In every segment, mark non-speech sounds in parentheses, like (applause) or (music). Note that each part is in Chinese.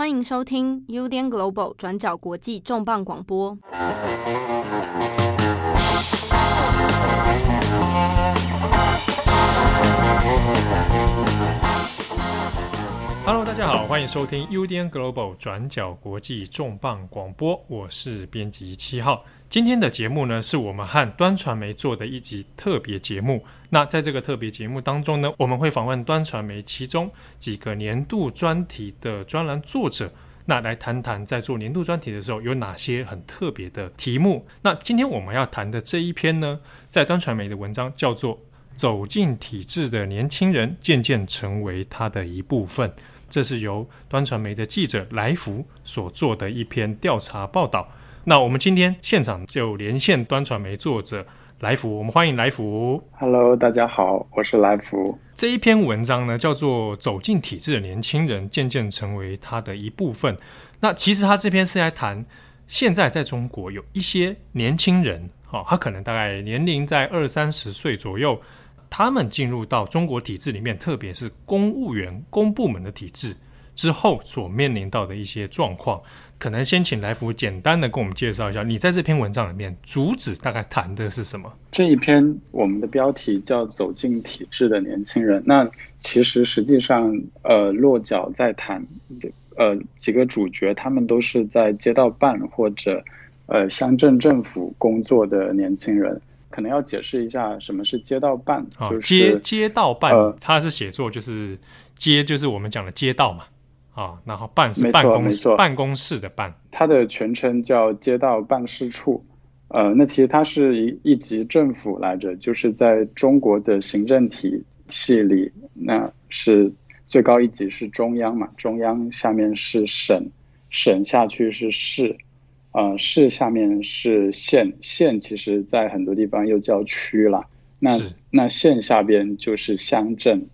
欢迎收听 UDN Global 转角国际重磅广播。Hello，大家好，欢迎收听 UDN Global 转角国际重磅广播，我是编辑七号。今天的节目呢，是我们和端传媒做的一集特别节目。那在这个特别节目当中呢，我们会访问端传媒其中几个年度专题的专栏作者，那来谈谈在做年度专题的时候有哪些很特别的题目。那今天我们要谈的这一篇呢，在端传媒的文章叫做《走进体制的年轻人渐渐成为他的一部分》。这是由端传媒的记者来福所做的一篇调查报道。那我们今天现场就连线端传媒作者来福，我们欢迎来福。Hello，大家好，我是来福。这一篇文章呢，叫做《走进体制的年轻人渐渐成为他的一部分》。那其实他这篇是来谈现在在中国有一些年轻人，哦，他可能大概年龄在二三十岁左右。他们进入到中国体制里面，特别是公务员、公部门的体制之后，所面临到的一些状况，可能先请来福简单的跟我们介绍一下。你在这篇文章里面主旨大概谈的是什么？这一篇我们的标题叫“走进体制的年轻人”。那其实实际上，呃，落脚在谈，呃，几个主角，他们都是在街道办或者呃乡镇政府工作的年轻人。可能要解释一下什么是街道办，哦、就是街街道办，呃、它是写作就是街，就是我们讲的街道嘛，啊、哦，然后办是办公室，办公室的办，它的全称叫街道办事处，呃，那其实它是一一级政府来着，就是在中国的行政体系里，那是最高一级是中央嘛，中央下面是省，省下去是市。呃，市下面是县，县其实在很多地方又叫区了。那那县下边就是乡镇，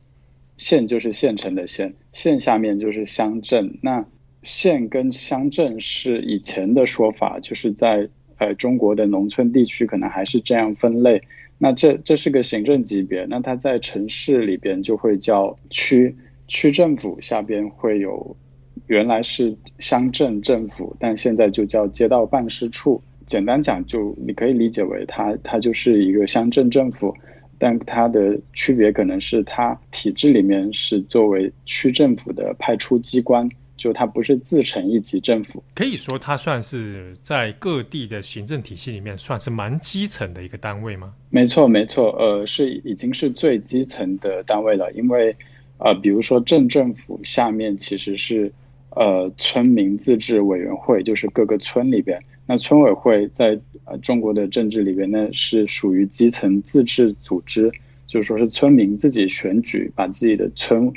县就是县城的县，县下面就是乡镇。那县跟乡镇是以前的说法，就是在呃中国的农村地区可能还是这样分类。那这这是个行政级别，那它在城市里边就会叫区，区政府下边会有。原来是乡镇政府，但现在就叫街道办事处。简单讲，就你可以理解为它，它就是一个乡镇政府，但它的区别可能是它体制里面是作为区政府的派出机关，就它不是自成一级政府。可以说，它算是在各地的行政体系里面算是蛮基层的一个单位吗？没错，没错，呃，是已经是最基层的单位了，因为呃，比如说镇政府下面其实是。呃，村民自治委员会就是各个村里边，那村委会在呃中国的政治里边呢，是属于基层自治组织，就是说是村民自己选举，把自己的村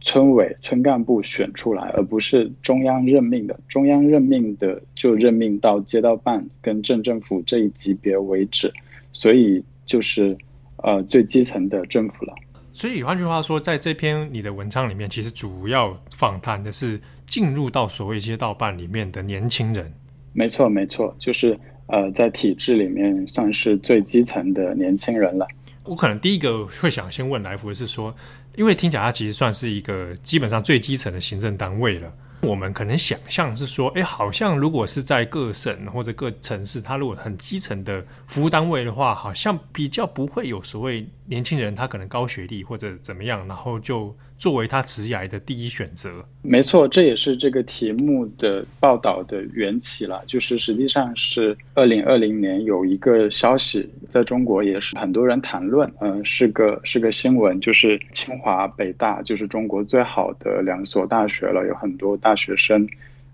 村委、村干部选出来，而不是中央任命的。中央任命的就任命到街道办跟镇政府这一级别为止，所以就是呃最基层的政府了。所以换句话说，在这篇你的文章里面，其实主要访谈的是进入到所谓街道办里面的年轻人。没错，没错，就是呃，在体制里面算是最基层的年轻人了。我可能第一个会想先问来福的是说，因为听起来它其实算是一个基本上最基层的行政单位了。我们可能想象是说，哎，好像如果是在各省或者各城市，他如果很基层的服务单位的话，好像比较不会有所谓年轻人他可能高学历或者怎么样，然后就。作为他职涯的第一选择，没错，这也是这个题目的报道的缘起了。就是实际上是二零二零年有一个消息，在中国也是很多人谈论，嗯、是个是个新闻，就是清华、北大，就是中国最好的两所大学了，有很多大学生，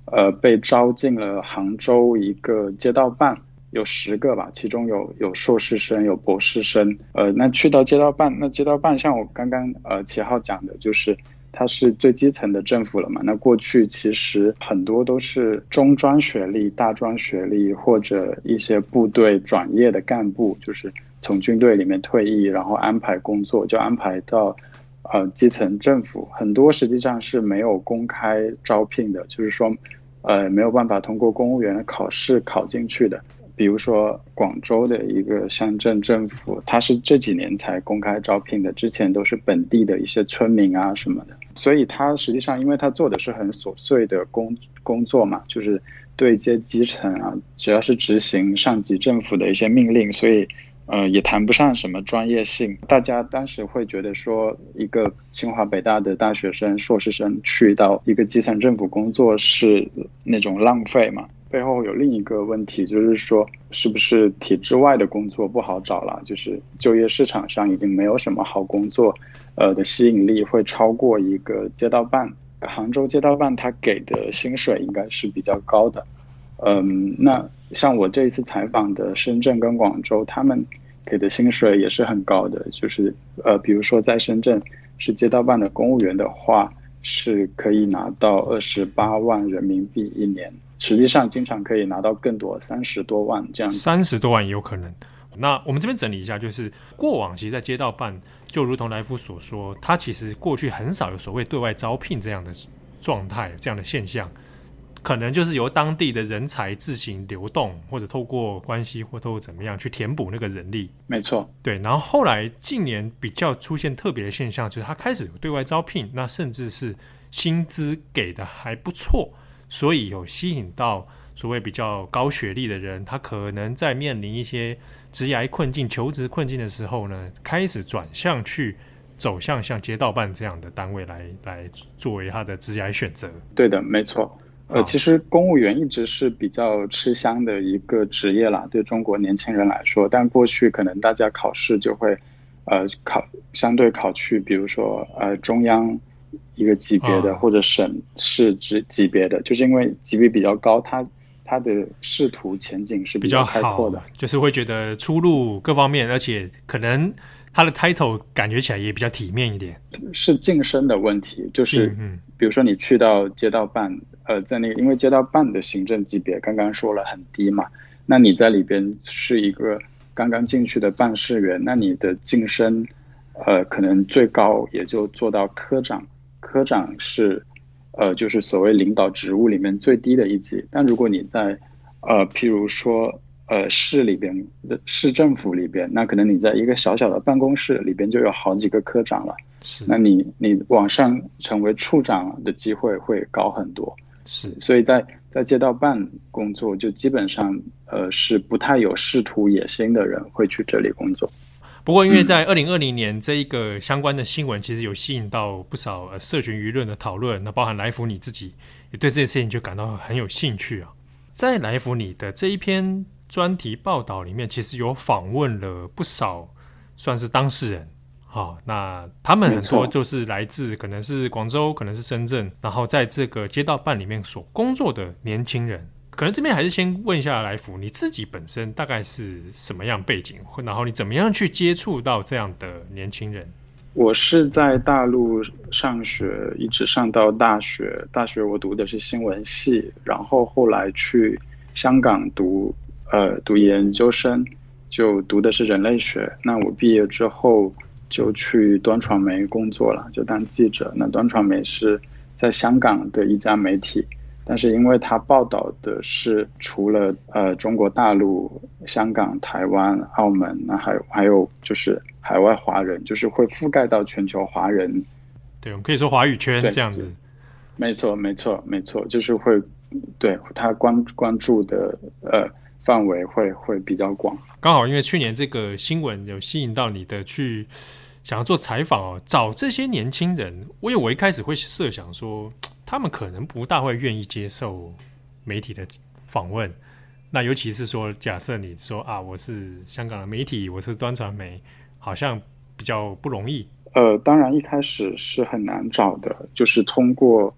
呃，被招进了杭州一个街道办。有十个吧，其中有有硕士生，有博士生。呃，那去到街道办，那街道办像我刚刚呃齐浩讲的，就是它是最基层的政府了嘛。那过去其实很多都是中专学历、大专学历或者一些部队转业的干部，就是从军队里面退役，然后安排工作，就安排到呃基层政府。很多实际上是没有公开招聘的，就是说呃没有办法通过公务员的考试考进去的。比如说广州的一个乡镇政府，它是这几年才公开招聘的，之前都是本地的一些村民啊什么的。所以他实际上，因为他做的是很琐碎的工工作嘛，就是对接基层啊，只要是执行上级政府的一些命令，所以呃也谈不上什么专业性。大家当时会觉得说，一个清华北大的大学生、硕士生去到一个基层政府工作是那种浪费嘛。背后有另一个问题，就是说，是不是体制外的工作不好找了？就是就业市场上已经没有什么好工作，呃的吸引力会超过一个街道办。杭州街道办他给的薪水应该是比较高的，嗯，那像我这一次采访的深圳跟广州，他们给的薪水也是很高的，就是呃，比如说在深圳是街道办的公务员的话，是可以拿到二十八万人民币一年。实际上，经常可以拿到更多，三十多万这样。三十多万也有可能。那我们这边整理一下，就是过往其实，在街道办，就如同来福所说，他其实过去很少有所谓对外招聘这样的状态，这样的现象，可能就是由当地的人才自行流动，或者透过关系，或透过怎么样去填补那个人力。没错，对。然后后来近年比较出现特别的现象，就是他开始有对外招聘，那甚至是薪资给的还不错。所以有吸引到所谓比较高学历的人，他可能在面临一些职涯困境、求职困境的时候呢，开始转向去走向像街道办这样的单位来来作为他的职业选择。对的，没错。呃，其实公务员一直是比较吃香的一个职业啦，对中国年轻人来说。但过去可能大家考试就会，呃，考相对考去，比如说呃中央。一个级别的或者省市级级别的，就是因为级别比较高，它它的仕途前景是比较开阔的，就是会觉得出路各方面，而且可能它的 title 感觉起来也比较体面一点。是晋升的问题，就是嗯，比如说你去到街道办，呃，在那个因为街道办的行政级别刚刚说了很低嘛，那你在里边是一个刚刚进去的办事员，那你的晋升，呃，可能最高也就做到科长。科长是，呃，就是所谓领导职务里面最低的一级。但如果你在，呃，譬如说，呃，市里边的市政府里边，那可能你在一个小小的办公室里边就有好几个科长了。是，那你你往上成为处长的机会会高很多。是，所以在在街道办工作，就基本上，呃，是不太有仕途野心的人会去这里工作。不过，因为在二零二零年这一个相关的新闻，其实有吸引到不少呃社群舆论的讨论。那包含来福你自己也对这件事情就感到很有兴趣啊。在来福你的这一篇专题报道里面，其实有访问了不少算是当事人。好，那他们很多就是来自可能是广州，可能是深圳，然后在这个街道办里面所工作的年轻人。可能这边还是先问一下来福，你自己本身大概是什么样背景，然后你怎么样去接触到这样的年轻人？我是在大陆上学，一直上到大学。大学我读的是新闻系，然后后来去香港读呃读研究生，就读的是人类学。那我毕业之后就去端传媒工作了，就当记者。那端传媒是在香港的一家媒体。但是因为他报道的是除了呃中国大陆、香港、台湾、澳门，那还有还有就是海外华人，就是会覆盖到全球华人。对，我们可以说华语圈这样子。没错，没错，没错，就是会对他关关注的呃范围会会比较广。刚好因为去年这个新闻有吸引到你的去想要做采访哦，找这些年轻人，我以为我一开始会设想说。他们可能不大会愿意接受媒体的访问，那尤其是说，假设你说啊，我是香港的媒体，我是端传媒，好像比较不容易。呃，当然一开始是很难找的，就是通过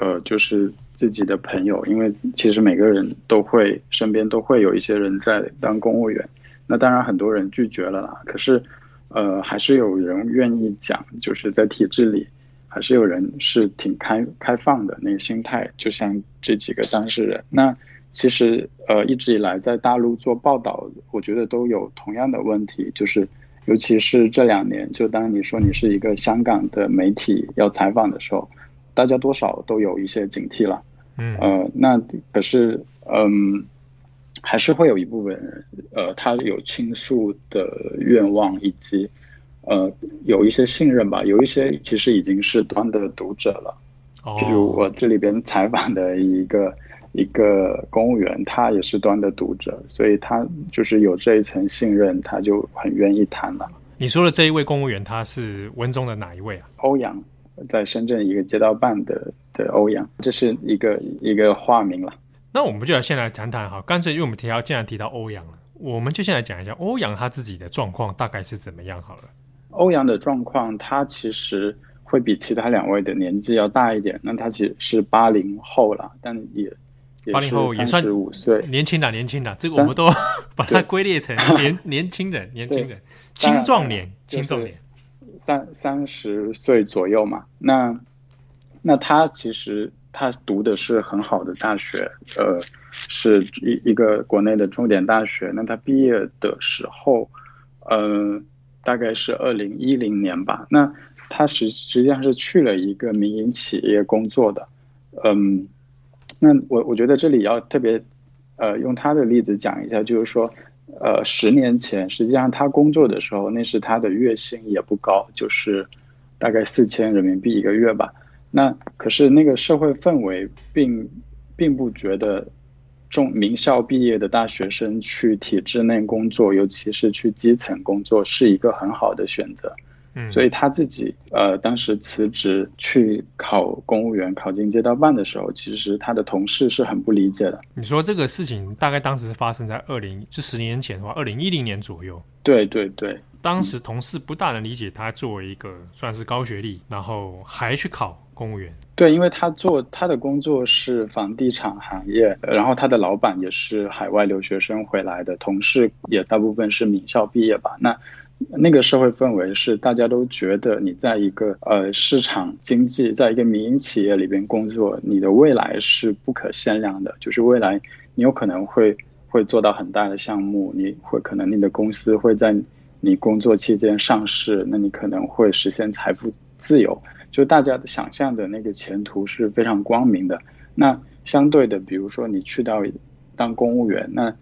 呃，就是自己的朋友，因为其实每个人都会身边都会有一些人在当公务员，那当然很多人拒绝了啦，可是呃，还是有人愿意讲，就是在体制里。还是有人是挺开开放的那个心态，就像这几个当事人。那其实呃一直以来在大陆做报道，我觉得都有同样的问题，就是尤其是这两年，就当你说你是一个香港的媒体要采访的时候，大家多少都有一些警惕了。嗯呃那可是嗯还是会有一部分人呃他有倾诉的愿望以及。呃有一些信任吧，有一些其实已经是端的读者了。哦，比如我这里边采访的一个一个公务员，他也是端的读者，所以他就是有这一层信任，他就很愿意谈了。你说的这一位公务员，他是文中的哪一位啊？欧阳，在深圳一个街道办的的欧阳，这是一个一个化名了。那我们就来先来谈谈哈，干脆因为我们提到既然提到欧阳了，我们就先来讲一下欧阳他自己的状况大概是怎么样好了。欧阳的状况，他其实会比其他两位的年纪要大一点，那他其实是八零后了，但也。八零后也算十五岁，年轻的，年轻的，这个我们都 (laughs) 把它归列成年 (laughs) 年轻人，年轻人，青壮年，青壮年，三三十岁左右嘛。那那他其实他读的是很好的大学，呃，是一一个国内的重点大学。那他毕业的时候，呃，大概是二零一零年吧。那他实实际上是去了一个民营企业工作的，嗯。那我我觉得这里要特别，呃，用他的例子讲一下，就是说，呃，十年前实际上他工作的时候，那时他的月薪也不高，就是大概四千人民币一个月吧。那可是那个社会氛围并并不觉得中名校毕业的大学生去体制内工作，尤其是去基层工作，是一个很好的选择。嗯，所以他自己呃，当时辞职去考公务员，考进街道办的时候，其实他的同事是很不理解的。你说这个事情大概当时是发生在二零，就十年前的话，二零一零年左右。对对对，当时同事不大能理解他作为一个算是高学历，然后还去考公务员。对，因为他做他的工作是房地产行业，然后他的老板也是海外留学生回来的，同事也大部分是名校毕业吧。那那个社会氛围是大家都觉得你在一个呃市场经济，在一个民营企业里边工作，你的未来是不可限量的。就是未来你有可能会会做到很大的项目，你会可能你的公司会在你工作期间上市，那你可能会实现财富自由。就大家的想象的那个前途是非常光明的。那相对的，比如说你去到当公务员，那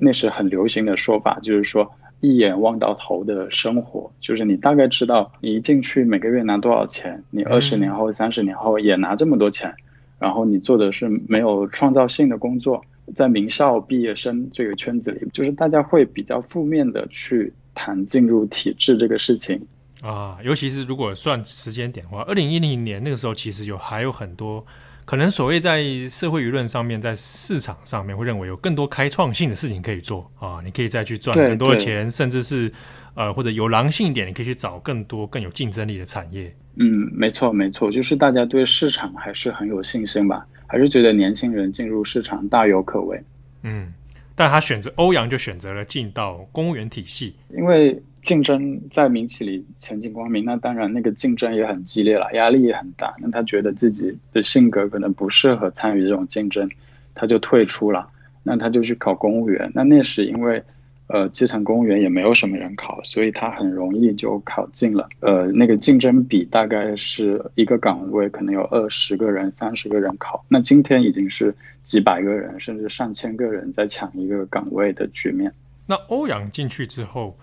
那是很流行的说法，就是说。一眼望到头的生活，就是你大概知道你一进去每个月拿多少钱，你二十年后、三十年后也拿这么多钱，然后你做的是没有创造性的工作，在名校毕业生这个圈子里，就是大家会比较负面的去谈进入体制这个事情啊，尤其是如果算时间点的话，二零一零年那个时候其实有还有很多。可能所谓在社会舆论上面，在市场上面会认为有更多开创性的事情可以做啊，你可以再去赚更多的钱，甚至是呃或者有狼性一点，你可以去找更多更有竞争力的产业。嗯，没错没错，就是大家对市场还是很有信心吧，还是觉得年轻人进入市场大有可为。嗯，但他选择欧阳就选择了进到公务员体系，因为。竞争在民企里前景光明，那当然那个竞争也很激烈了，压力也很大。那他觉得自己的性格可能不适合参与这种竞争，他就退出了。那他就去考公务员。那那时因为，呃，基层公务员也没有什么人考，所以他很容易就考进了。呃，那个竞争比大概是一个岗位可能有二十个人、三十个人考。那今天已经是几百个人，甚至上千个人在抢一个岗位的局面。那欧阳进去之后。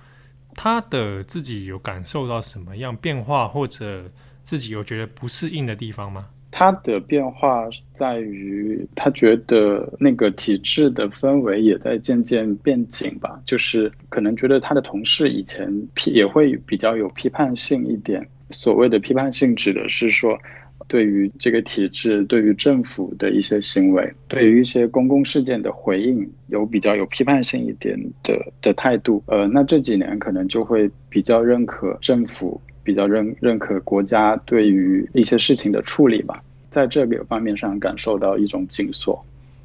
他的自己有感受到什么样变化，或者自己有觉得不适应的地方吗？他的变化在于，他觉得那个体制的氛围也在渐渐变紧吧，就是可能觉得他的同事以前批也会比较有批判性一点。所谓的批判性，指的是说。对于这个体制，对于政府的一些行为，对于一些公共事件的回应，有比较有批判性一点的的态度。呃，那这几年可能就会比较认可政府，比较认认可国家对于一些事情的处理吧。在这个方面上感受到一种紧缩，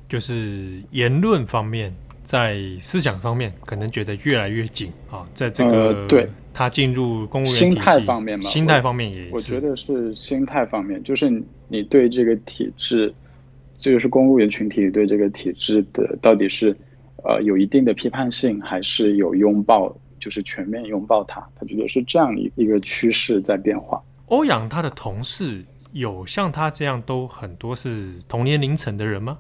就是言论方面。在思想方面，可能觉得越来越紧啊。在这个、呃、对他进入公务员心态方面嘛，心态方面也是，我觉得是心态方面，就是你对这个体制，这就是公务员群体对这个体制的到底是呃有一定的批判性，还是有拥抱，就是全面拥抱它？他觉得是这样一一个趋势在变化。欧阳他的同事有像他这样都很多是同年龄层的人吗？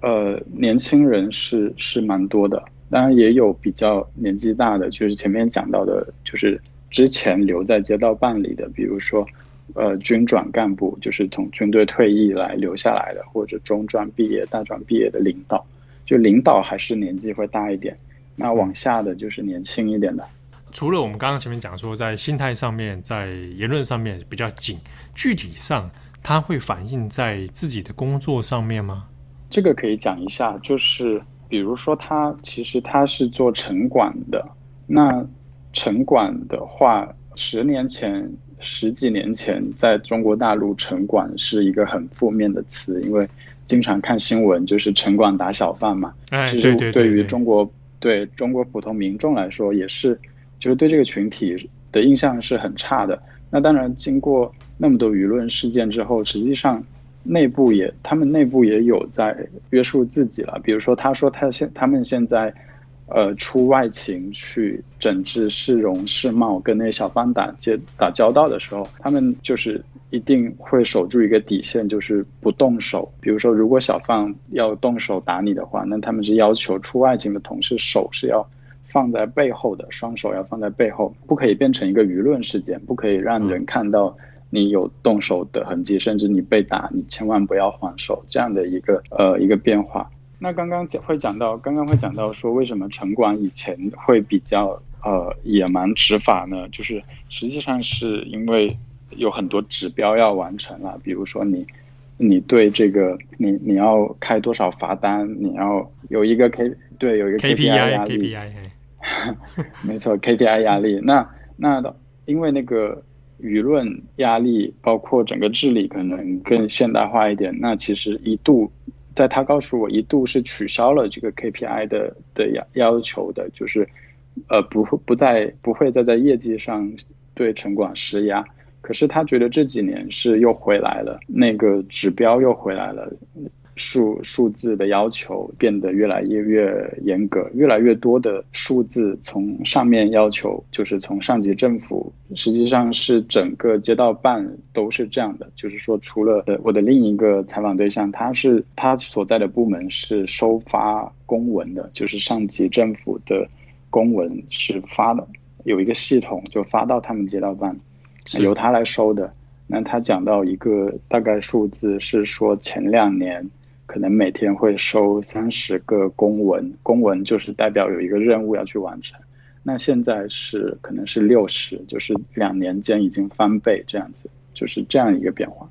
呃，年轻人是是蛮多的，当然也有比较年纪大的，就是前面讲到的，就是之前留在街道办里的，比如说呃军转干部，就是从军队退役来留下来的，或者中专毕业、大专毕业的领导，就领导还是年纪会大一点，那往下的就是年轻一点的。除了我们刚刚前面讲说，在心态上面，在言论上面比较紧，具体上它会反映在自己的工作上面吗？这个可以讲一下，就是比如说他其实他是做城管的，那城管的话，十年前、十几年前，在中国大陆城管是一个很负面的词，因为经常看新闻，就是城管打小贩嘛。哎，其实对于中国，对中国普通民众来说，也是。就是对这个群体的印象是很差的。那当然，经过那么多舆论事件之后，实际上内部也，他们内部也有在约束自己了。比如说，他说他现他们现在，呃，出外勤去整治市容市貌，跟那些小贩打接打交道的时候，他们就是一定会守住一个底线，就是不动手。比如说，如果小贩要动手打你的话，那他们是要求出外勤的同事手是要。放在背后的双手要放在背后，不可以变成一个舆论事件，不可以让人看到你有动手的痕迹，甚至你被打，你千万不要还手，这样的一个呃一个变化。那刚刚讲会讲到，刚刚会讲到说，为什么城管以前会比较呃野蛮执法呢？就是实际上是因为有很多指标要完成了，比如说你你对这个你你要开多少罚单，你要有一个 K 对有一个 KPI 压力。(laughs) 没错，KPI 压力。那那的，因为那个舆论压力，包括整个治理可能更现代化一点。那其实一度，在他告诉我一度是取消了这个 KPI 的的要要求的，就是呃不会不再不会再在业绩上对城管施压。可是他觉得这几年是又回来了，那个指标又回来了。数数字的要求变得越来越越严格，越来越多的数字从上面要求，就是从上级政府，实际上是整个街道办都是这样的。就是说，除了我的另一个采访对象，他是他所在的部门是收发公文的，就是上级政府的公文是发的，有一个系统就发到他们街道办，由他来收的。那他讲到一个大概数字是说前两年。可能每天会收三十个公文，公文就是代表有一个任务要去完成。那现在是可能是六十，就是两年间已经翻倍这样子，就是这样一个变化。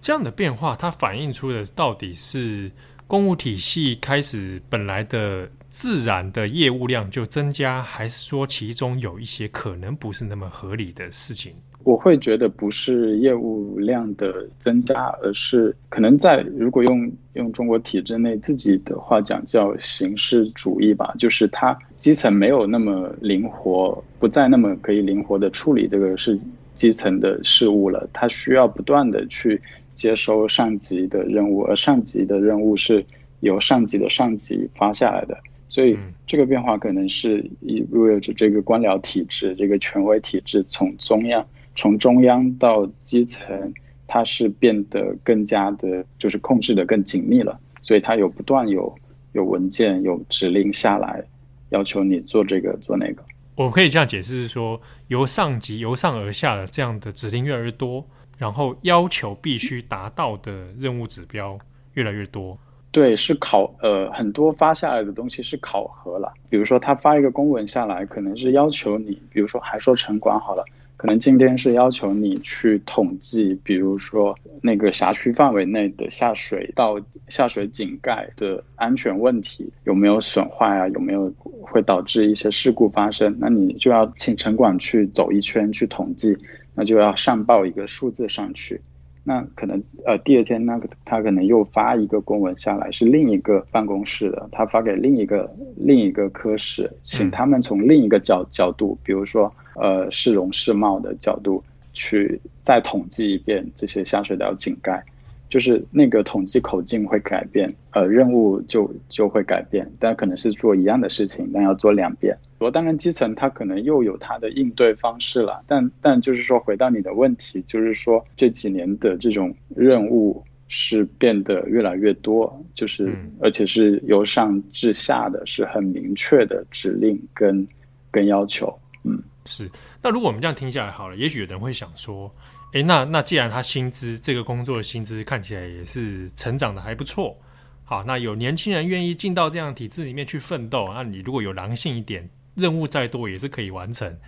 这样的变化，它反映出的到底是公务体系开始本来的自然的业务量就增加，还是说其中有一些可能不是那么合理的事情？我会觉得不是业务量的增加，而是可能在如果用用中国体制内自己的话讲叫形式主义吧，就是它基层没有那么灵活，不再那么可以灵活的处理这个是基层的事务了，它需要不断的去接收上级的任务，而上级的任务是由上级的上级发下来的。所以这个变化可能是意味着这个官僚体制，这个权威体制从中央。从中央到基层，它是变得更加的，就是控制的更紧密了。所以它有不断有有文件、有指令下来，要求你做这个做那个。我可以这样解释是说，由上级由上而下的这样的指令越来越多，然后要求必须达到的任务指标越来越多。对，是考呃很多发下来的东西是考核了。比如说他发一个公文下来，可能是要求你，比如说还说城管好了。可能今天是要求你去统计，比如说那个辖区范围内的下水道、下水井盖的安全问题有没有损坏啊？有没有会导致一些事故发生？那你就要请城管去走一圈去统计，那就要上报一个数字上去。那可能呃第二天那个他可能又发一个公文下来，是另一个办公室的，他发给另一个另一个科室，请他们从另一个角角度，比如说。呃，市容市貌的角度去再统计一遍这些下水道井盖，就是那个统计口径会改变，呃，任务就就会改变，但可能是做一样的事情，但要做两遍。我当然基层它可能又有它的应对方式了，但但就是说回到你的问题，就是说这几年的这种任务是变得越来越多，就是而且是由上至下的，是很明确的指令跟跟要求，嗯。是。那如果我们这样听下来好了，也许有人会想说，诶，那那既然他薪资这个工作的薪资看起来也是成长的还不错，好，那有年轻人愿意进到这样体制里面去奋斗，那你如果有狼性一点，任务再多也是可以完成。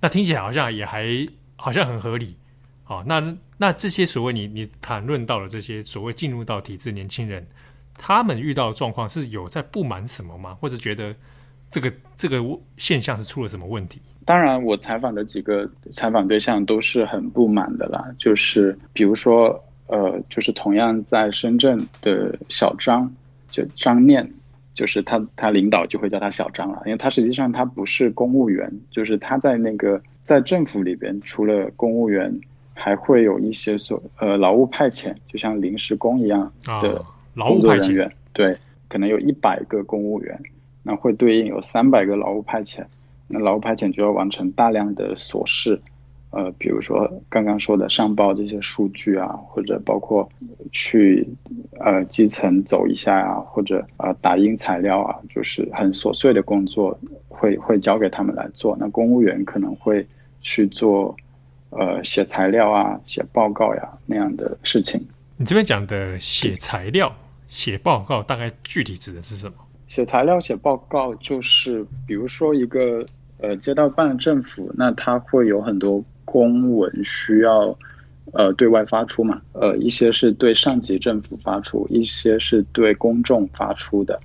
那听起来好像也还好像很合理。好，那那这些所谓你你谈论到的这些所谓进入到体制年轻人，他们遇到的状况是有在不满什么吗？或者觉得这个这个现象是出了什么问题？当然，我采访的几个采访对象都是很不满的啦。就是比如说，呃，就是同样在深圳的小张，就张念，就是他他领导就会叫他小张了，因为他实际上他不是公务员，就是他在那个在政府里边，除了公务员，还会有一些所呃劳务派遣，就像临时工一样的工作人员。对，可能有一百个公务员，那会对应有三百个劳务派遣。那劳务派遣就要完成大量的琐事，呃，比如说刚刚说的上报这些数据啊，或者包括去呃基层走一下啊，或者呃打印材料啊，就是很琐碎的工作会会交给他们来做。那公务员可能会去做呃写材料啊、写报告呀那样的事情。你这边讲的写材料、写报告，大概具体指的是什么？写材料、写报告，就是比如说一个。呃，街道办政府，那它会有很多公文需要，呃，对外发出嘛。呃，一些是对上级政府发出，一些是对公众发出的。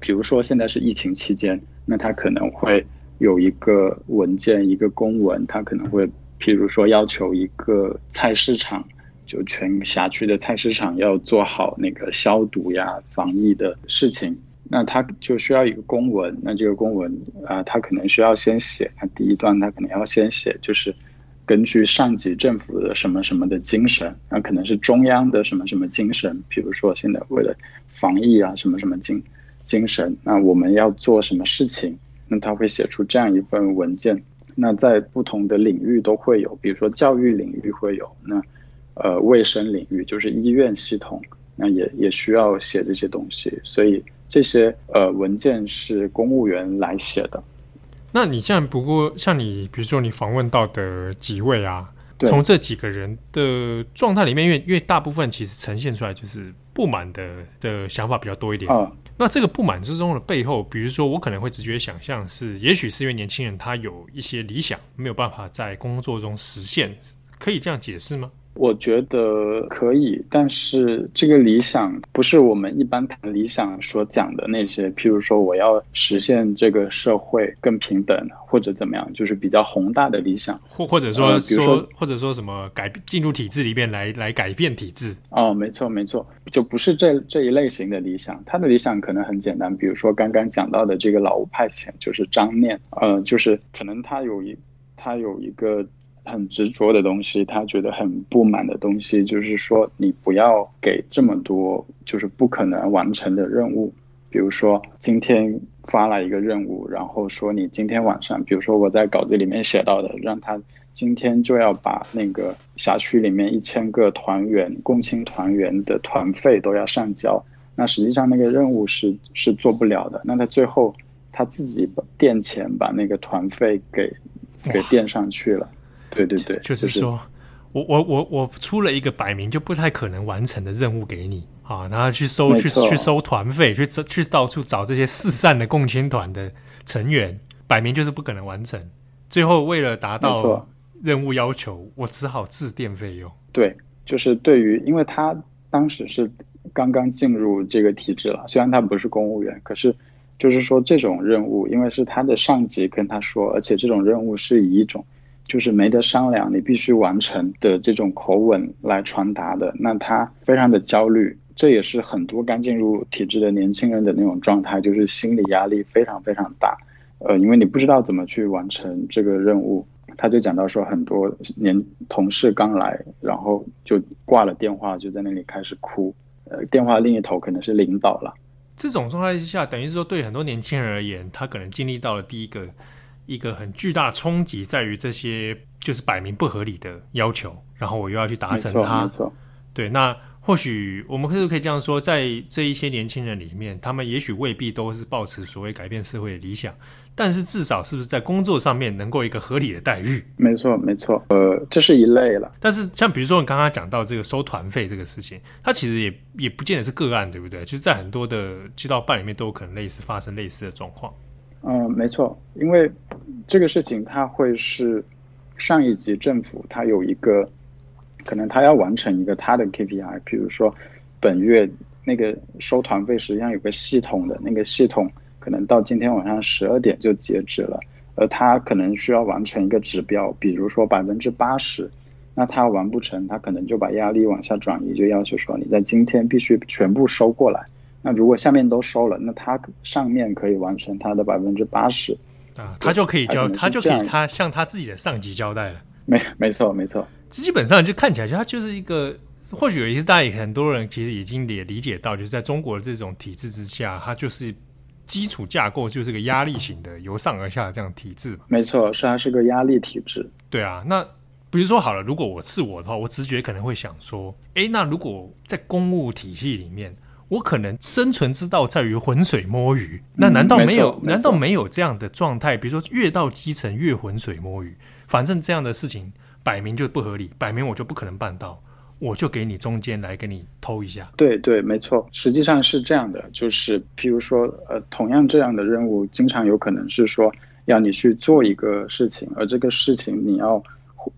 比如说现在是疫情期间，那它可能会有一个文件，一个公文，它可能会，譬如说要求一个菜市场，就全辖区的菜市场要做好那个消毒呀、防疫的事情。那他就需要一个公文，那这个公文啊，他可能需要先写，那第一段他可能要先写，就是根据上级政府的什么什么的精神，那可能是中央的什么什么精神，比如说现在为了防疫啊，什么什么精精神，那我们要做什么事情，那他会写出这样一份文件。那在不同的领域都会有，比如说教育领域会有，那呃卫生领域就是医院系统，那也也需要写这些东西，所以。这些呃文件是公务员来写的，那你像不过像你比如说你访问到的几位啊，从这几个人的状态里面，因为因为大部分其实呈现出来就是不满的的想法比较多一点。嗯，那这个不满之中的背后，比如说我可能会直觉想象是，也许是因为年轻人他有一些理想没有办法在工作中实现，可以这样解释吗？我觉得可以，但是这个理想不是我们一般谈理想所讲的那些，譬如说我要实现这个社会更平等，或者怎么样，就是比较宏大的理想，或或者说、呃、比如说或者说什么改进入体制里边来来改变体制。哦，没错没错，就不是这这一类型的理想。他的理想可能很简单，比如说刚刚讲到的这个劳务派遣，就是张念，呃，就是可能他有一他有一个。很执着的东西，他觉得很不满的东西，就是说你不要给这么多，就是不可能完成的任务。比如说今天发了一个任务，然后说你今天晚上，比如说我在稿子里面写到的，让他今天就要把那个辖区里面一千个团员、共青团员的团费都要上交。那实际上那个任务是是做不了的。那他最后他自己垫钱把那个团费给给垫上去了。对对对，就是说，就是、我我我我出了一个摆明就不太可能完成的任务给你啊，然后去收去去收团费，去去到处找这些四散的共青团的成员，摆明就是不可能完成。最后为了达到任务要求，我只好自垫费用。对，就是对于，因为他当时是刚刚进入这个体制了，虽然他不是公务员，可是就是说这种任务，因为是他的上级跟他说，而且这种任务是以一种。就是没得商量，你必须完成的这种口吻来传达的，那他非常的焦虑，这也是很多刚进入体制的年轻人的那种状态，就是心理压力非常非常大，呃，因为你不知道怎么去完成这个任务，他就讲到说，很多年同事刚来，然后就挂了电话，就在那里开始哭，呃，电话另一头可能是领导了。这种状态之下，等于是说对很多年轻人而言，他可能经历到了第一个。一个很巨大的冲击在于这些就是摆明不合理的要求，然后我又要去达成它。对，那或许我们是不是可以这样说，在这一些年轻人里面，他们也许未必都是抱持所谓改变社会的理想，但是至少是不是在工作上面能够一个合理的待遇？没错，没错，呃，这是一类了。但是像比如说你刚刚讲到这个收团费这个事情，它其实也也不见得是个案，对不对？就是在很多的街道办里面都有可能类似发生类似的状况。嗯、没错，因为这个事情它会是上一级政府它有一个。可能他要完成一个他的 KPI，比如说本月那个收团费实际上有个系统的，那个系统可能到今天晚上十二点就截止了，而他可能需要完成一个指标，比如说百分之八十，那他完不成，他可能就把压力往下转移，就要求说你在今天必须全部收过来。那如果下面都收了，那他上面可以完成他的百分之八十啊，他就可以交，他就可以他向他自己的上级交代了。没，没错，没错。基本上就看起来，就它就是一个，或许有一些大家也很多人其实已经也理解到，就是在中国的这种体制之下，它就是基础架构就是个压力型的，由上而下的这样体制。没错，是它是个压力体制。对啊，那比如说好了，如果我是我的话，我直觉可能会想说，诶，那如果在公务体系里面，我可能生存之道在于浑水摸鱼，那难道没有？嗯，难道没有这样的状态？比如说越到基层越浑水摸鱼，反正这样的事情。摆明就不合理，摆明我就不可能办到，我就给你中间来给你偷一下。对对，没错，实际上是这样的，就是譬如说，呃，同样这样的任务，经常有可能是说要你去做一个事情，而这个事情你要，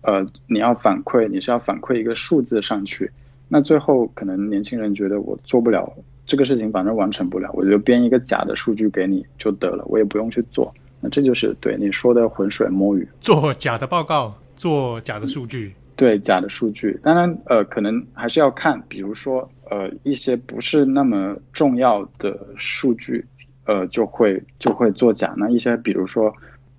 呃，你要反馈，你是要反馈一个数字上去，那最后可能年轻人觉得我做不了这个事情，反正完成不了，我就编一个假的数据给你就得了，我也不用去做，那这就是对你说的浑水摸鱼，做假的报告。做假的数据，对假的数据，当然，呃，可能还是要看，比如说，呃，一些不是那么重要的数据，呃，就会就会作假。那一些，比如说，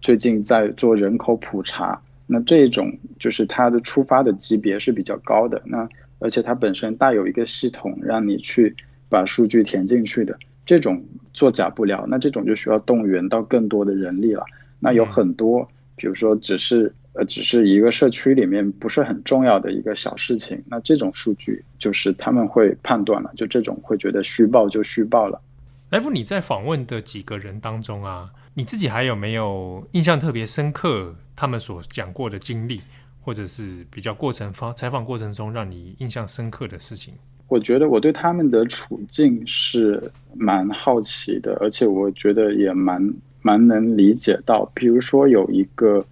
最近在做人口普查，那这种就是它的出发的级别是比较高的，那而且它本身带有一个系统让你去把数据填进去的，这种作假不了，那这种就需要动员到更多的人力了。那有很多，比如说，只是。呃，只是一个社区里面不是很重要的一个小事情，那这种数据就是他们会判断了，就这种会觉得虚报就虚报了。来福，你在访问的几个人当中啊，你自己还有没有印象特别深刻他们所讲过的经历，或者是比较过程访采访过程中让你印象深刻的事情？我觉得我对他们的处境是蛮好奇的，而且我觉得也蛮蛮能理解到，比如说有一个。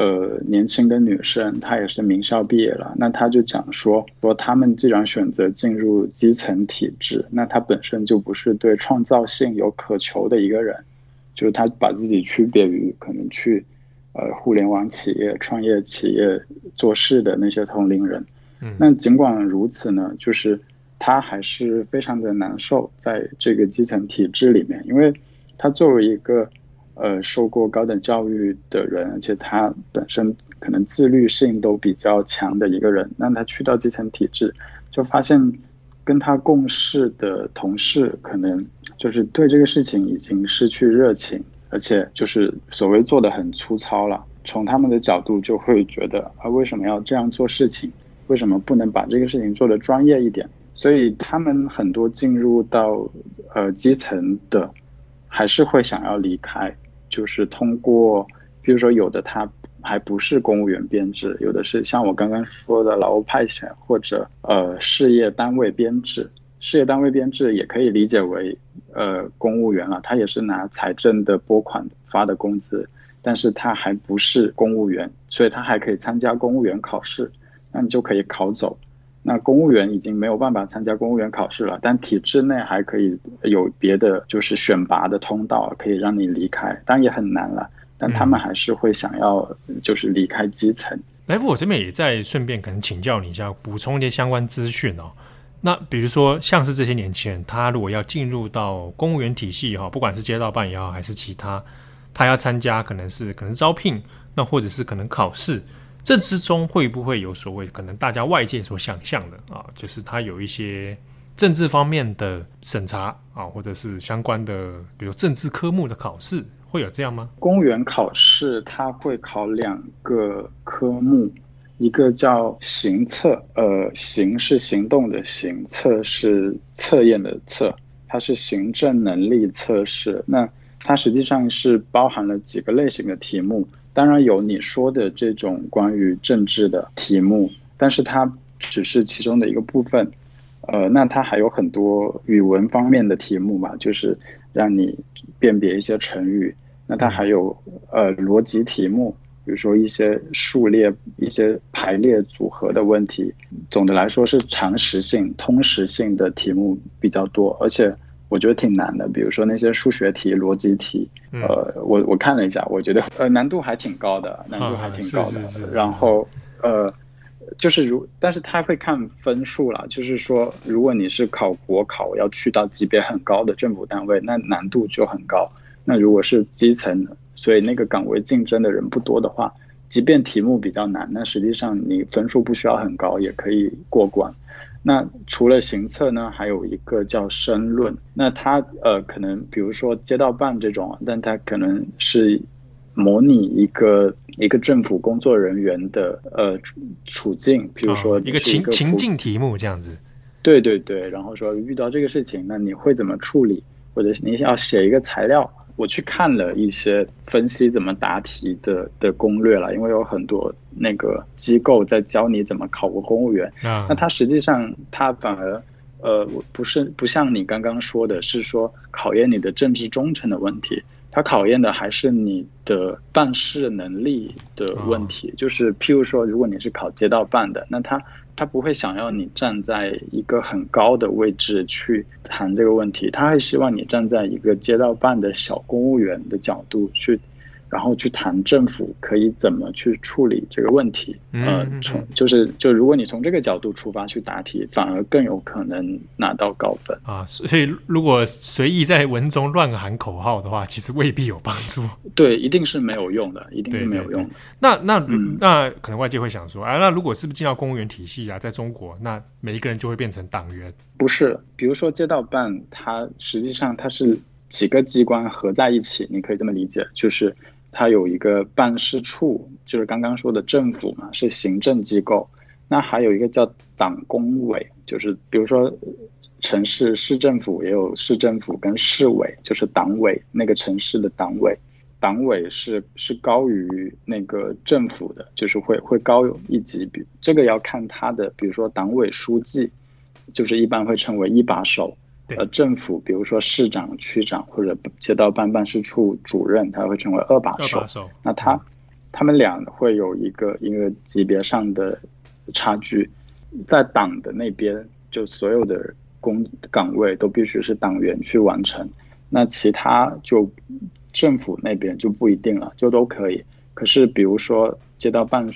呃，年轻的女生，她也是名校毕业了。那她就讲说，说他们既然选择进入基层体制，那她本身就不是对创造性有渴求的一个人，就是她把自己区别于可能去呃互联网企业、创业企业做事的那些同龄人。嗯，那尽管如此呢，就是他还是非常的难受在这个基层体制里面，因为他作为一个。呃，受过高等教育的人，而且他本身可能自律性都比较强的一个人，那他去到基层体制，就发现跟他共事的同事可能就是对这个事情已经失去热情，而且就是所谓做得很粗糙了。从他们的角度就会觉得啊，为什么要这样做事情？为什么不能把这个事情做得专业一点？所以他们很多进入到呃基层的，还是会想要离开。就是通过，比如说有的他还不是公务员编制，有的是像我刚刚说的劳务派遣或者呃事业单位编制。事业单位编制也可以理解为呃公务员了，他也是拿财政的拨款发的工资，但是他还不是公务员，所以他还可以参加公务员考试，那你就可以考走。那公务员已经没有办法参加公务员考试了，但体制内还可以有别的，就是选拔的通道可以让你离开，当然也很难了。但他们还是会想要，就是离开基层。来福，我这边也在顺便可能请教你一下，补充一些相关资讯哦。那比如说，像是这些年轻人，他如果要进入到公务员体系哈，不管是街道办也好，还是其他，他要参加可能是可能招聘，那或者是可能考试。这之中会不会有所谓可能大家外界所想象的啊，就是他有一些政治方面的审查啊，或者是相关的，比如政治科目的考试，会有这样吗？公务员考试他会考两个科目，一个叫行测，呃，行是行动的行，测是测验的测，它是行政能力测试。那它实际上是包含了几个类型的题目，当然有你说的这种关于政治的题目，但是它只是其中的一个部分。呃，那它还有很多语文方面的题目嘛，就是让你辨别一些成语。那它还有呃逻辑题目，比如说一些数列、一些排列组合的问题。总的来说是常识性、通识性的题目比较多，而且我觉得挺难的。比如说那些数学题、逻辑题，呃，我我看了一下，我觉得呃难度还挺高的，难度还挺高的。然后呃。就是如，但是他会看分数啦。就是说，如果你是考国考，要去到级别很高的政府单位，那难度就很高。那如果是基层，所以那个岗位竞争的人不多的话，即便题目比较难，那实际上你分数不需要很高也可以过关。那除了行测呢，还有一个叫申论。那它呃，可能比如说街道办这种，但它可能是。模拟一个一个政府工作人员的呃处境，比如说一个，哦，一个情情境题目这样子。对对对，然后说遇到这个事情，那你会怎么处理？或者你要写一个材料，我去看了一些分析怎么答题的的攻略了，因为有很多那个机构在教你怎么考个公务员。啊，那他实际上他反而呃不是不像你刚刚说的是说考验你的政治忠诚的问题。它考验的还是你的办事能力的问题，就是譬如说，如果你是考街道办的，那他他不会想要你站在一个很高的位置去谈这个问题，他会希望你站在一个街道办的小公务员的角度去。然后去谈政府可以怎么去处理这个问题，呃，从就是就如果你从这个角度出发去答题，反而更有可能拿到高分啊。所以如果随意在文中乱喊口号的话，其实未必有帮助。对，一定是没有用的，一定是没有用的。对对对。那那、嗯、那可能外界会想说，啊，那如果是不是进到公务员体系啊，在中国，那每一个人就会变成党员？不是，比如说街道办，它实际上它是几个机关合在一起，你可以这么理解，就是。它有一个办事处，就是刚刚说的政府嘛，是行政机构。那还有一个叫党工委，就是比如说城市市政府也有市政府跟市委，就是党委那个城市的党委，党委是是高于那个政府的，就是会会高一级。比这个要看他的，比如说党委书记，就是一般会称为一把手。呃，政府比如说市长、区长或者街道办办事处主任，他会成为二把手。把手。那他他们俩会有一个一个级别上的差距。在党的那边，就所有的工岗位都必须是党员去完成。那其他就政府那边就不一定了，就都可以。可是比如说街道办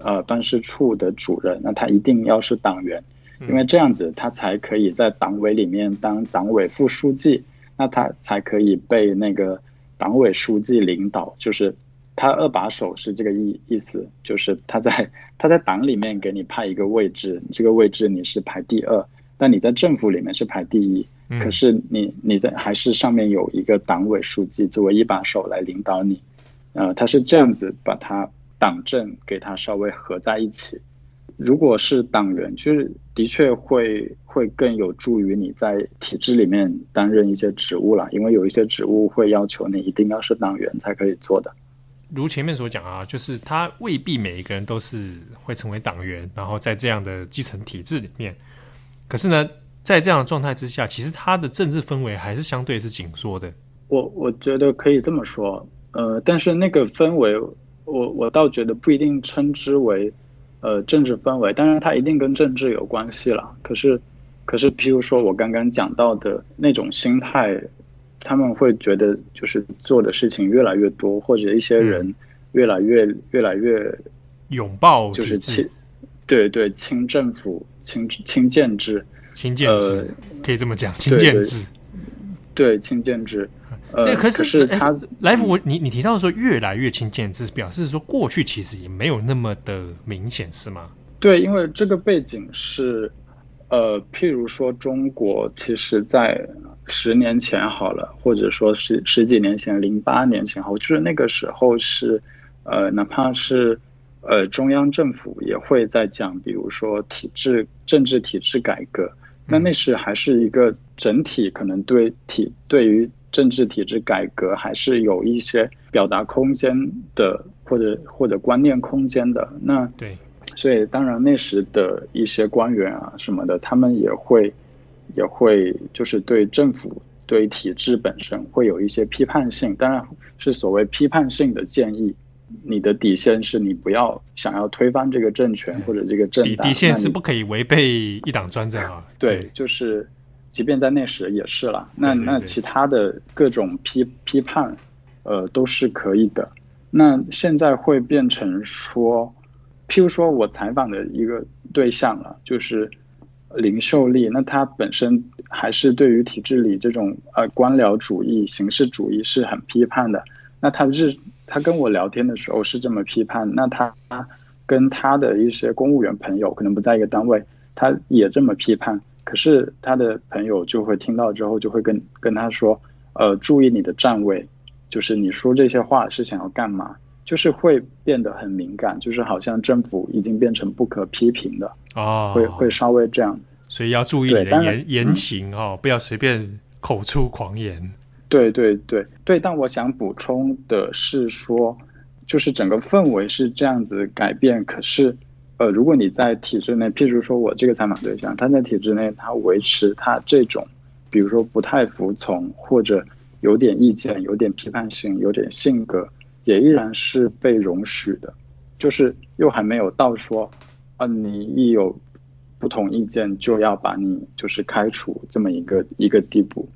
呃办事处的主任，那他一定要是党员。因为这样子，他才可以在党委里面当党委副书记，那他才可以被那个党委书记领导。就是他二把手是这个意意思，就是他在他在党里面给你派一个位置，这个位置你是排第二，但你在政府里面是排第一。可是你你在还是上面有一个党委书记作为一把手来领导你，呃，他是这样子把他党政给他稍微合在一起。如果是党员，就是的确会会更有助于你在体制里面担任一些职务啦，因为有一些职务会要求你一定要是党员才可以做的。如前面所讲啊，就是他未必每一个人都是会成为党员，然后在这样的基层体制里面，可是呢，在这样的状态之下，其实他的政治氛围还是相对是紧缩的。我我觉得可以这么说，呃，但是那个氛围，我我倒觉得不一定称之为。呃，政治氛围，当然它一定跟政治有关系了。可是，可是，譬如说我刚刚讲到的那种心态，他们会觉得就是做的事情越来越多，或者一些人越来越、嗯、越来越拥抱，就是亲，对对，亲政府、亲亲建制、亲建制、呃，可以这么讲，亲建制，对亲建制。对，可是，他来福，我你你提到说越来越亲建制，表示说过去其实也没有那么的明显，是吗？对，因为这个背景是，呃，譬如说中国，其实在十年前好了，或者说十十几年前，零八年前后，就是那个时候是，呃，哪怕是呃，中央政府也会在讲，比如说体制、政治体制改革，那那是还是一个整体，可能对体对于政治体制改革还是有一些表达空间的，或者或者观念空间的。那对，所以当然那时的一些官员啊什么的，他们也会也会就是对政府对体制本身会有一些批判性，当然是所谓批判性的建议。你的底线是你不要想要推翻这个政权或者这个政党，底底线是不可以违背一党专政啊。对，对，就是，即便在那时也是了。那那其他的各种批批判，呃，都是可以的。那现在会变成说，譬如说我采访的一个对象了，就是林秀丽，那他本身还是对于体制里这种呃官僚主义、形式主义是很批判的。那他日。他跟我聊天的时候是这么批判，那他跟他的一些公务员朋友可能不在一个单位，他也这么批判。可是他的朋友就会听到之后，就会跟跟他说：“呃，注意你的站位，就是你说这些话是想要干嘛？”就是会变得很敏感，就是好像政府已经变成不可批评的哦，会会稍微这样。所以要注意你的言言行哦，嗯，不要随便口出狂言。对对对对，但我想补充的是说，就是整个氛围是这样子改变。可是，呃，如果你在体制内，譬如说我这个采访对象，他在体制内，他维持他这种，比如说不太服从，或者有点意见、有点批判性、有点性格，也依然是被容许的。就是又还没有到说，啊，你一有不同意见就要把你就是开除这么一个一个地步。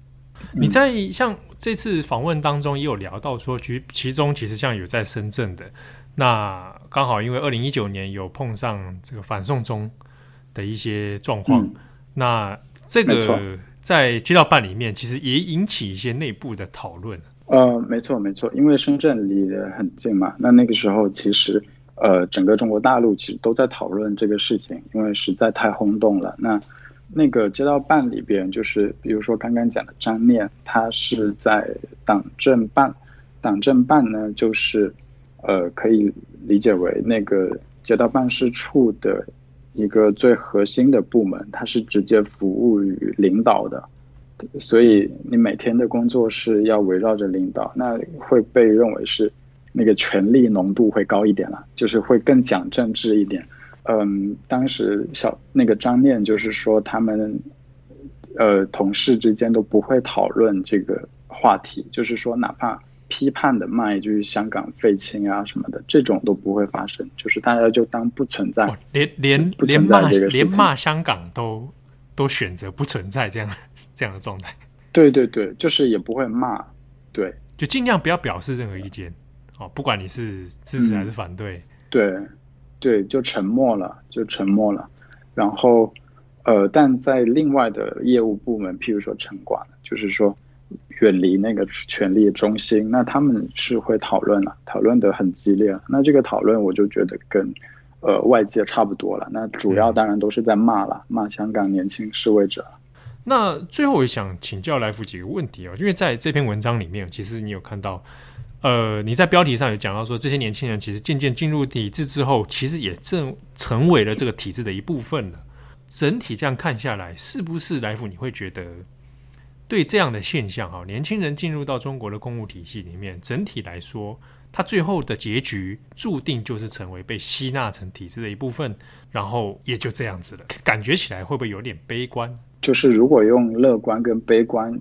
你在像这次访问当中也有聊到说，其其中其实像有在深圳的，那刚好因为二零一九年有碰上这个反送中的一些状况，嗯、那这个在街道办里面其实也引起一些内部的讨论。呃，没错没错，因为深圳离得很近嘛，那那个时候其实呃整个中国大陆其实都在讨论这个事情，因为实在太轰动了。那那个街道办里边，就是比如说刚刚讲的张念，他是在党政办，党政办呢，就是呃，可以理解为那个街道办事处的一个最核心的部门，它是直接服务于领导的，所以你每天的工作是要围绕着领导，那会被认为是那个权力浓度会高一点了，就是会更讲政治一点。嗯，当时小那个张念就是说，他们呃同事之间都不会讨论这个话题，就是说哪怕批判的骂一句“香港废青”啊什么的，这种都不会发生，就是大家就当不存在，哦、连连连骂连骂香港都都选择不存在这样这样的状态。对对对，就是也不会骂，对，就尽量不要表示任何意见，哦，不管你是支持还是反对，嗯、对。对，就沉默了，就沉默了。然后，呃，但在另外的业务部门，譬如说城管，就是说远离那个权力中心，那他们是会讨论了，讨论得很激烈。那这个讨论，我就觉得跟呃外界差不多了。那主要当然都是在骂了，骂香港年轻示威者。那最后我想请教来福几个问题哦，因为在这篇文章里面，其实你有看到。呃，你在标题上有讲到说，这些年轻人其实渐渐进入体制之后，其实也正成为了这个体制的一部分了。整体这样看下来，是不是来福你会觉得，对这样的现象哈，年轻人进入到中国的公务体系里面，整体来说，他最后的结局注定就是成为被吸纳成体制的一部分，然后也就这样子了。感觉起来会不会有点悲观？就是如果用乐观跟悲观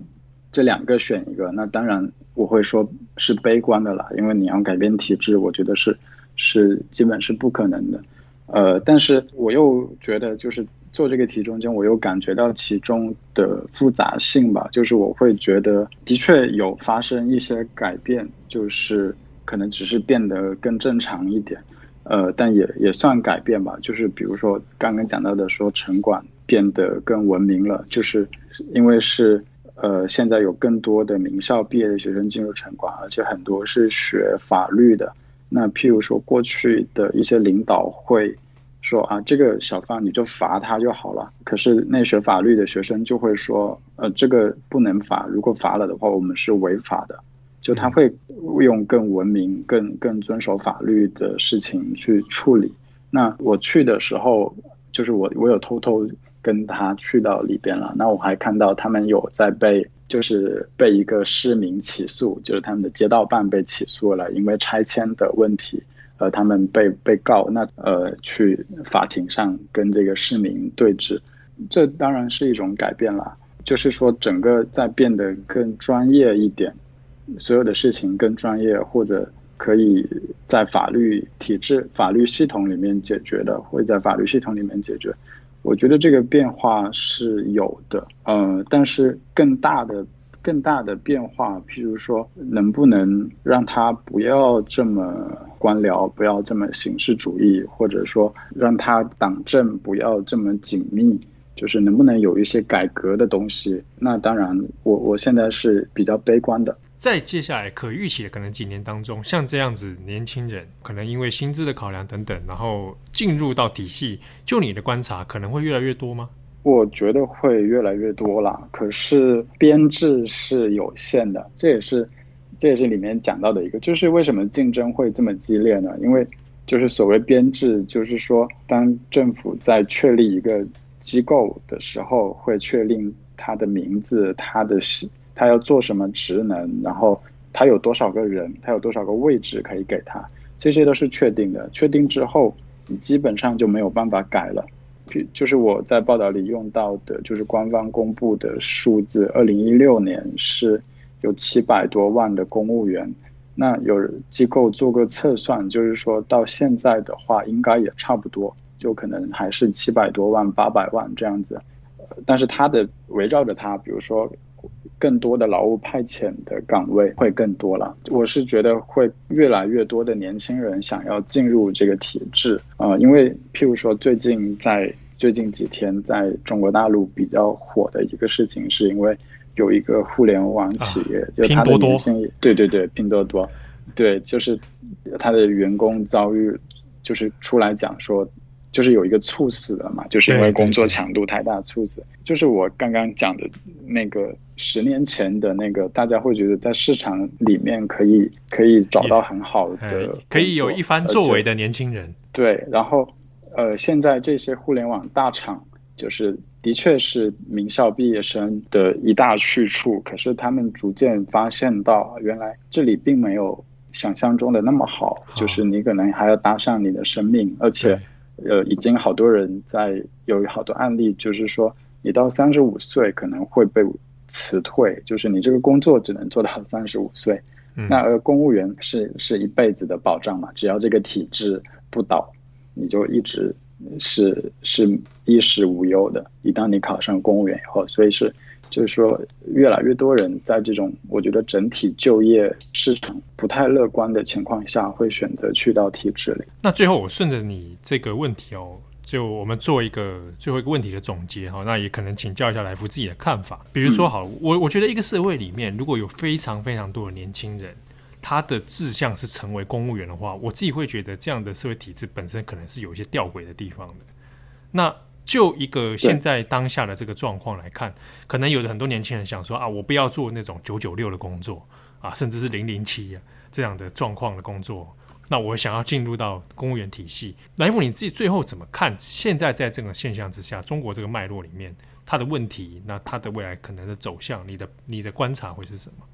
这两个选一个，那当然。我会说是悲观的啦，因为你要改变体制，我觉得是是基本是不可能的。呃，但是我又觉得，就是做这个题中间，我又感觉到其中的复杂性吧。就是我会觉得，的确有发生一些改变，就是可能只是变得更正常一点。呃，但也也算改变吧。就是比如说刚刚讲到的，说城管变得更文明了，就是因为是。呃，现在有更多的名校毕业的学生进入城管，而且很多是学法律的。那譬如说，过去的一些领导会说啊，这个小贩你就罚他就好了。可是那学法律的学生就会说，呃，这个不能罚，如果罚了的话，我们是违法的。就他会用更文明、更更遵守法律的事情去处理。那我去的时候，就是我我有偷偷跟他去到里边了。那我还看到他们有在被，就是被一个市民起诉，就是他们的街道办被起诉了，因为拆迁的问题，呃，他们被被告，那呃去法庭上跟这个市民对峙，这当然是一种改变了，就是说整个在变得更专业一点，所有的事情更专业或者。可以在法律体制、法律系统里面解决的，会在法律系统里面解决。我觉得这个变化是有的，呃，但是更大的、更大的变化，譬如说，能不能让他不要这么官僚，不要这么形式主义，或者说让他党政不要这么紧密，就是能不能有一些改革的东西？那当然我，我我现在是比较悲观的。在接下来可预期的可能几年当中，像这样子年轻人，可能因为薪资的考量等等，然后进入到体系，就你的观察，可能会越来越多吗？我觉得会越来越多啦。可是编制是有限的，这也是这也是里面讲到的一个，就是为什么竞争会这么激烈呢？因为就是所谓编制，就是说当政府在确立一个机构的时候，会确定他的名字，他的他要做什么职能，然后他有多少个人，他有多少个位置可以给他，这些都是确定的。确定之后，你基本上就没有办法改了。就是我在报道里用到的，就是官方公布的数字，二零一六年是有七百多万的公务员。那有机构做个测算，就是说到现在的话，应该也差不多，就可能还是七百多万、八百万这样子。但是它的围绕着它，比如说。更多的劳务派遣的岗位会更多了，我是觉得会越来越多的年轻人想要进入这个体制啊，呃，因为譬如说最近在最近几天在中国大陆比较火的一个事情，是因为有一个互联网企业，啊，就他的年轻人，对对对，拼多多，对，就是他的员工遭遇，就是出来讲说。就是有一个猝死的嘛，就是因为工作强度太大猝死。就是我刚刚讲的那个十年前的那个，大家会觉得在市场里面可以可以找到很好的，可以有一番作为的年轻人。对，然后呃，现在这些互联网大厂，就是的确是名校毕业生的一大去处。可是他们逐渐发现到，原来这里并没有想象中的那么好，就是你可能还要搭上你的生命，而且。呃，已经好多人在有好多案例，就是说你到三十五岁可能会被辞退，就是你这个工作只能做到三十五岁。嗯、那而，公务员是是一辈子的保障嘛，只要这个体制不倒，你就一直是是衣食无忧的。一旦你考上公务员以后，所以是。就是说，越来越多人在这种我觉得整体就业市场不太乐观的情况下，会选择去到体制里。那最后，我顺着你这个问题哦，就我们做一个最后一个问题的总结哈。那也可能请教一下来福自己的看法。比如说，好，我我觉得一个社会里面，如果有非常非常多的年轻人，他的志向是成为公务员的话，我自己会觉得这样的社会体制本身可能是有一些吊诡的地方的。那就一个现在当下的这个状况来看，可能有的很多年轻人想说啊，我不要做那种九九六的工作啊，甚至是零零七这样的状况的工作，那我想要进入到公务员体系。来福，你自己最后怎么看？现在在这个现象之下，中国这个脉络里面，它的问题，那它的未来可能的走向，你的你的观察会是什么？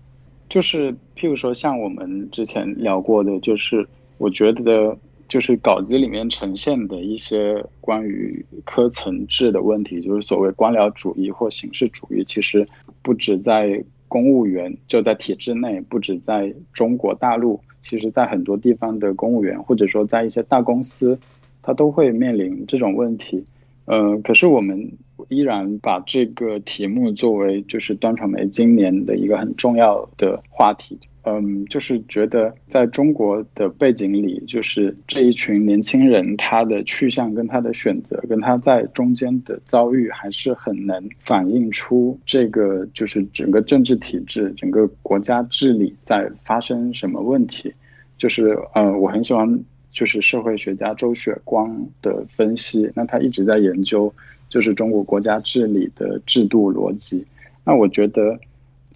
就是譬如说，像我们之前聊过的，就是我觉得。就是稿子里面呈现的一些关于科层制的问题，就是所谓官僚主义或形式主义，其实不止在公务员，就在体制内，不止在中国大陆，其实在很多地方的公务员，或者说在一些大公司，他都会面临这种问题。呃，可是我们依然把这个题目作为就是端传媒今年的一个很重要的话题。嗯，就是觉得在中国的背景里，就是这一群年轻人他的去向跟他的选择，跟他在中间的遭遇，还是很能反映出这个就是整个政治体制、整个国家治理在发生什么问题。就是呃，我很喜欢就是社会学家周雪光的分析，那他一直在研究就是中国国家治理的制度逻辑。那我觉得。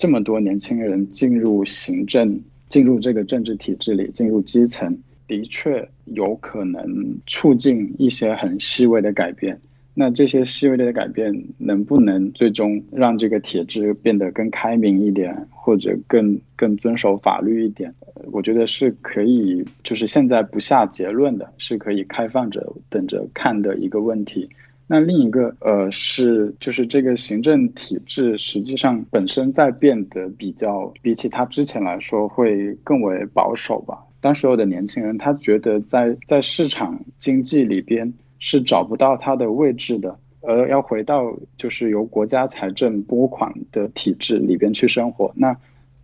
这么多年轻人进入行政、进入这个政治体制里、进入基层，的确有可能促进一些很细微的改变。那这些细微的改变能不能最终让这个体制变得更开明一点，或者更更遵守法律一点？我觉得是可以，就是现在不下结论的，是可以开放着等着看的一个问题。那另一个呃是，就是这个行政体制实际上本身在变得比较，比起他之前来说会更为保守吧。当所有的年轻人他觉得在在市场经济里边。是找不到它的位置的，而要回到就是由国家财政拨款的体制里边去生活。那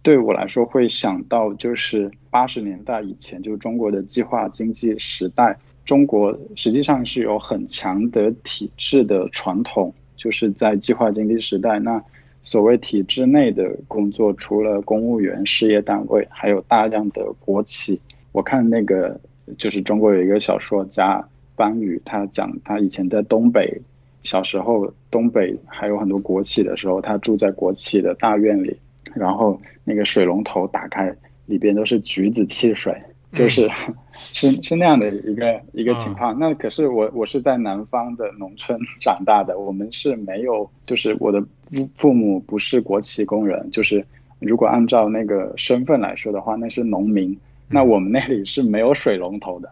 对我来说，会想到就是八十年代以前，就是中国的计划经济时代，中国实际上是有很强的体制的传统，就是在计划经济时代。那所谓体制内的工作，除了公务员、事业单位，还有大量的国企。我看那个就是中国有一个小说家。班宇他讲，他以前在东北，小时候东北还有很多国企的时候，他住在国企的大院里，然后那个水龙头打开，里边都是橘子汽水，就是、嗯、(laughs) 是是那样的一个一个情况。嗯、那可是我我是在南方的农村 (laughs) 长大的，我们是没有，就是我的父父母不是国企工人，就是如果按照那个身份来说的话，那是农民。(laughs) 那我们那里是没有水龙头的。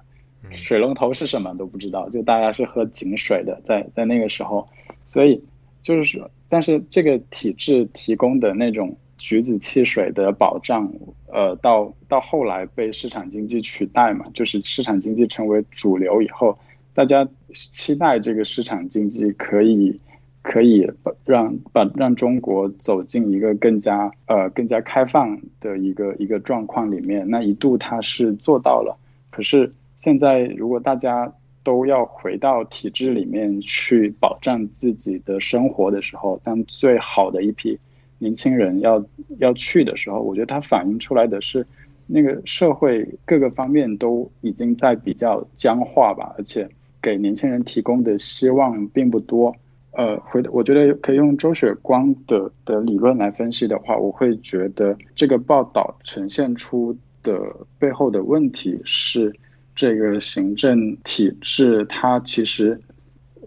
水龙头是什么都不知道，就大家是喝井水的，在在那个时候，所以就是说，但是这个体制提供的那种橘子汽水的保障，呃，到到后来被市场经济取代嘛，就是市场经济成为主流以后，大家期待这个市场经济可以可以让把让中国走进一个更加呃更加开放的一个一个状况里面，那一度它是做到了，可是。现在，如果大家都要回到体制里面去保障自己的生活的时候，当最好的一批年轻人要要去的时候，我觉得它反映出来的是，那个社会各个方面都已经在比较僵化吧，而且给年轻人提供的希望并不多。呃，回，我觉得可以用周雪光的的理论来分析的话，我会觉得这个报道呈现出的背后的问题是。这个行政体制，它其实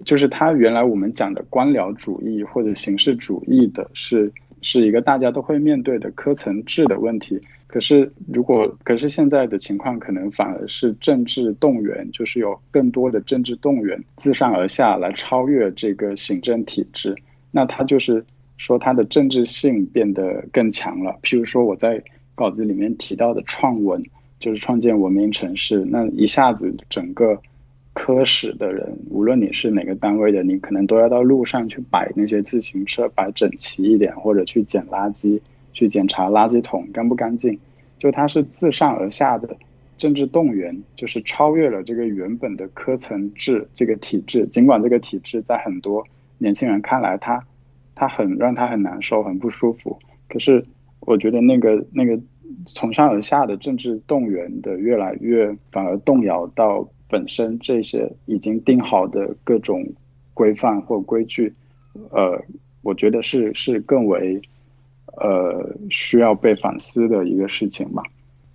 就是它原来我们讲的官僚主义或者形式主义的，是是一个大家都会面对的科层制的问题。可是如果可是现在的情况，可能反而是政治动员，就是有更多的政治动员自上而下来超越这个行政体制。那它就是说它的政治性变得更强了。譬如说我在稿子里面提到的创文。就是创建文明城市，那一下子整个科室的人，无论你是哪个单位的，你可能都要到路上去摆那些自行车，摆整齐一点，或者去捡垃圾，去检查垃圾桶干不干净。就它是自上而下的政治动员，就是超越了这个原本的科层制这个体制。尽管这个体制在很多年轻人看来，他他很让他很难受，很不舒服。可是我觉得那个那个。从上而下的政治动员的越来越，反而动摇到本身这些已经定好的各种规范或规矩，呃，我觉得是是更为呃需要被反思的一个事情吧。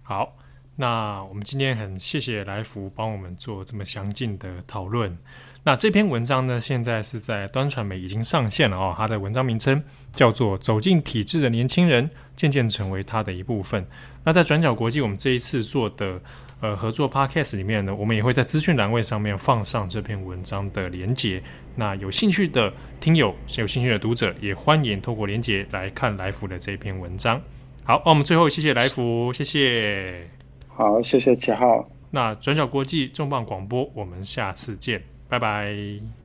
好，那我们今天很谢谢来福帮我们做这么详尽的讨论。那这篇文章呢，现在是在端传媒已经上线了哦。它的文章名称叫做《走进体制的年轻人渐渐成为它的一部分》。那在转角国际，我们这一次做的呃合作 Podcast 里面呢，我们也会在资讯栏位上面放上这篇文章的连结。那有兴趣的听友，有兴趣的读者，也欢迎透过连结来看来福的这篇文章。好，那我们最后谢谢来福，谢谢。好，谢谢七号。那转角国际重磅广播，我们下次见。拜拜。